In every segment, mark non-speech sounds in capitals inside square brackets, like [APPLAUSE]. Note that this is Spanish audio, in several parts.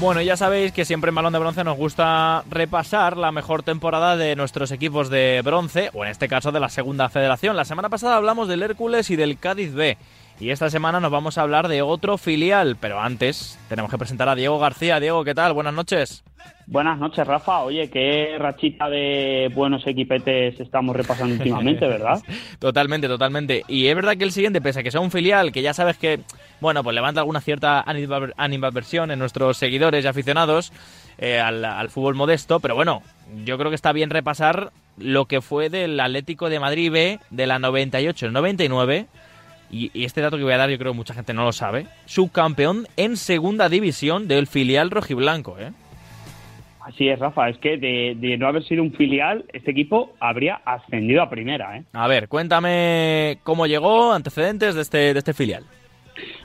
Bueno, ya sabéis que siempre en Balón de Bronce nos gusta repasar la mejor temporada de nuestros equipos de bronce, o en este caso de la Segunda Federación. La semana pasada hablamos del Hércules y del Cádiz B. Y esta semana nos vamos a hablar de otro filial, pero antes tenemos que presentar a Diego García. Diego, ¿qué tal? Buenas noches. Buenas noches, Rafa. Oye, qué rachita de buenos equipetes estamos repasando últimamente, ¿verdad? [LAUGHS] totalmente, totalmente. Y es verdad que el siguiente, pese a que sea un filial que ya sabes que, bueno, pues levanta alguna cierta animadversión en nuestros seguidores y aficionados eh, al, al fútbol modesto, pero bueno, yo creo que está bien repasar lo que fue del Atlético de Madrid B de la 98-99 y, este dato que voy a dar yo creo que mucha gente no lo sabe, subcampeón en segunda división del filial rojiblanco, ¿eh? Así es, Rafa, es que de, no haber sido un filial, este equipo habría ascendido a primera, ¿eh? A ver, cuéntame cómo llegó, antecedentes de este, de este filial.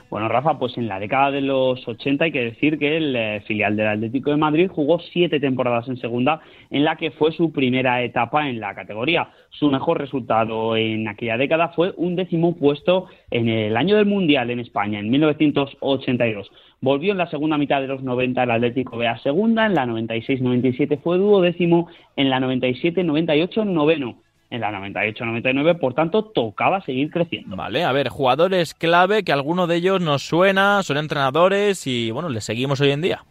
Bueno, Rafa, pues en la década de los 80 hay que decir que el eh, filial del Atlético de Madrid jugó siete temporadas en segunda, en la que fue su primera etapa en la categoría. Su mejor resultado en aquella década fue un décimo puesto en el año del Mundial en España, en 1982. Volvió en la segunda mitad de los 90 el Atlético B a segunda, en la 96-97 fue duodécimo, en la 97-98 noveno en la 98-99, por tanto, tocaba seguir creciendo. Vale, a ver, jugadores clave que alguno de ellos nos suena, son entrenadores y bueno, les seguimos hoy en día.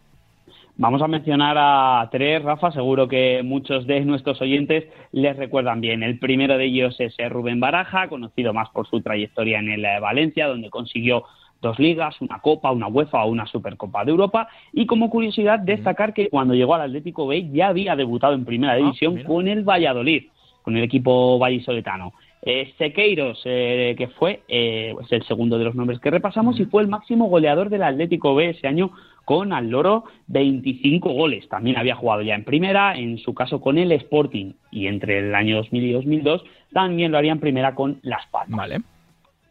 Vamos a mencionar a tres, Rafa, seguro que muchos de nuestros oyentes les recuerdan bien. El primero de ellos es eh, Rubén Baraja, conocido más por su trayectoria en el eh, Valencia, donde consiguió dos ligas, una Copa, una UEFA o una Supercopa de Europa. Y como curiosidad, destacar que cuando llegó al Atlético B ya había debutado en Primera ah, División con el Valladolid con el equipo vallisoletano. Eh, Sequeiros, eh, que fue eh, es el segundo de los nombres que repasamos y fue el máximo goleador del Atlético B ese año con al loro 25 goles. También había jugado ya en primera, en su caso con el Sporting y entre el año 2000 y 2002 también lo haría en primera con Las Palmas. Vale.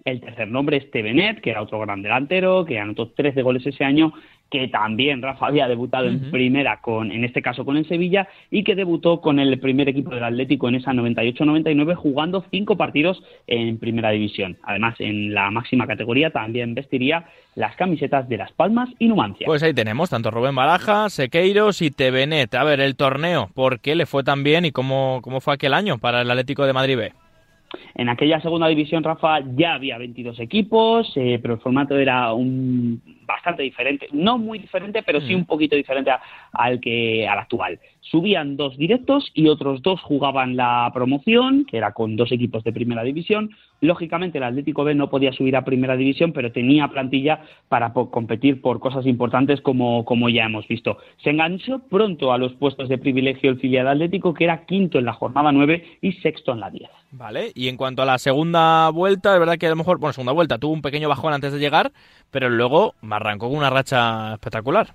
El tercer nombre es Tevenet, que era otro gran delantero, que anotó 13 goles ese año que también Rafa había debutado en primera con, en este caso con el Sevilla, y que debutó con el primer equipo del Atlético en esa 98-99 jugando cinco partidos en primera división. Además, en la máxima categoría también vestiría las camisetas de Las Palmas y Numancia. Pues ahí tenemos tanto Rubén Baraja, Sequeiros y Tevenet. A ver, el torneo, ¿por qué le fue tan bien y cómo, cómo fue aquel año para el Atlético de Madrid B? En aquella segunda división, Rafa, ya había 22 equipos, eh, pero el formato era un bastante diferente, no muy diferente, pero sí mm. un poquito diferente al que al actual. Subían dos directos y otros dos jugaban la promoción, que era con dos equipos de primera división. Lógicamente el Atlético B no podía subir a primera división, pero tenía plantilla para competir por cosas importantes como, como ya hemos visto. Se enganchó pronto a los puestos de privilegio el filial Atlético, que era quinto en la jornada 9 y sexto en la 10. Vale, y en cuanto a la segunda vuelta, es verdad que a lo mejor, bueno, segunda vuelta tuvo un pequeño bajón antes de llegar, pero luego arrancó con una racha espectacular.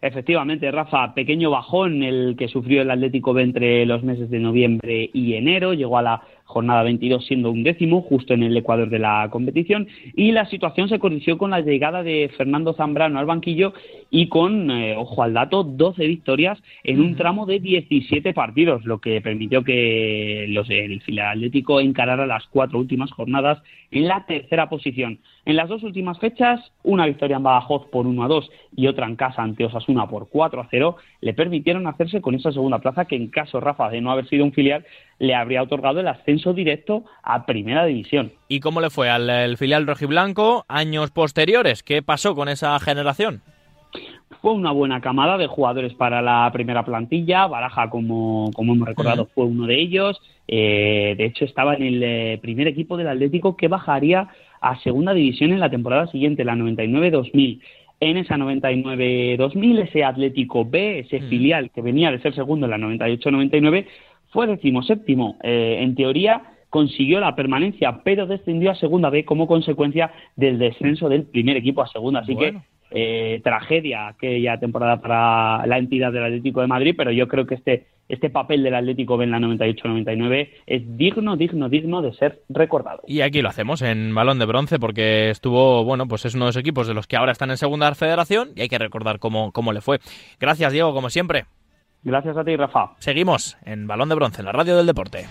Efectivamente, Rafa, pequeño bajón el que sufrió el Atlético B entre los meses de noviembre y enero, llegó a la jornada 22 siendo un décimo, justo en el ecuador de la competición, y la situación se corrigió con la llegada de Fernando Zambrano al banquillo y con, eh, ojo al dato, 12 victorias en un tramo de 17 partidos, lo que permitió que los, el filial atlético encarara las cuatro últimas jornadas en la tercera posición. En las dos últimas fechas, una victoria en Badajoz por 1 a 2 y otra en casa ante Osasuna por 4 a 0, le permitieron hacerse con esa segunda plaza que en caso, Rafa, de no haber sido un filial, le habría otorgado el ascenso directo a Primera División. ¿Y cómo le fue al filial rojiblanco años posteriores? ¿Qué pasó con esa generación? Fue una buena camada de jugadores para la primera plantilla. Baraja, como, como hemos recordado, fue uno de ellos. Eh, de hecho, estaba en el eh, primer equipo del Atlético que bajaría a segunda división en la temporada siguiente, la 99-2000. En esa 99-2000, ese Atlético B, ese filial que venía de ser segundo en la 98-99, fue decimoséptimo. Eh, en teoría consiguió la permanencia, pero descendió a segunda B como consecuencia del descenso del primer equipo a segunda. Así que eh, tragedia aquella temporada para la entidad del Atlético de Madrid, pero yo creo que este, este papel del Atlético en la 98-99 es digno, digno, digno de ser recordado. Y aquí lo hacemos en balón de bronce porque estuvo, bueno, pues es uno de los equipos de los que ahora están en segunda federación y hay que recordar cómo, cómo le fue. Gracias, Diego, como siempre. Gracias a ti, Rafa. Seguimos en balón de bronce, en la radio del deporte.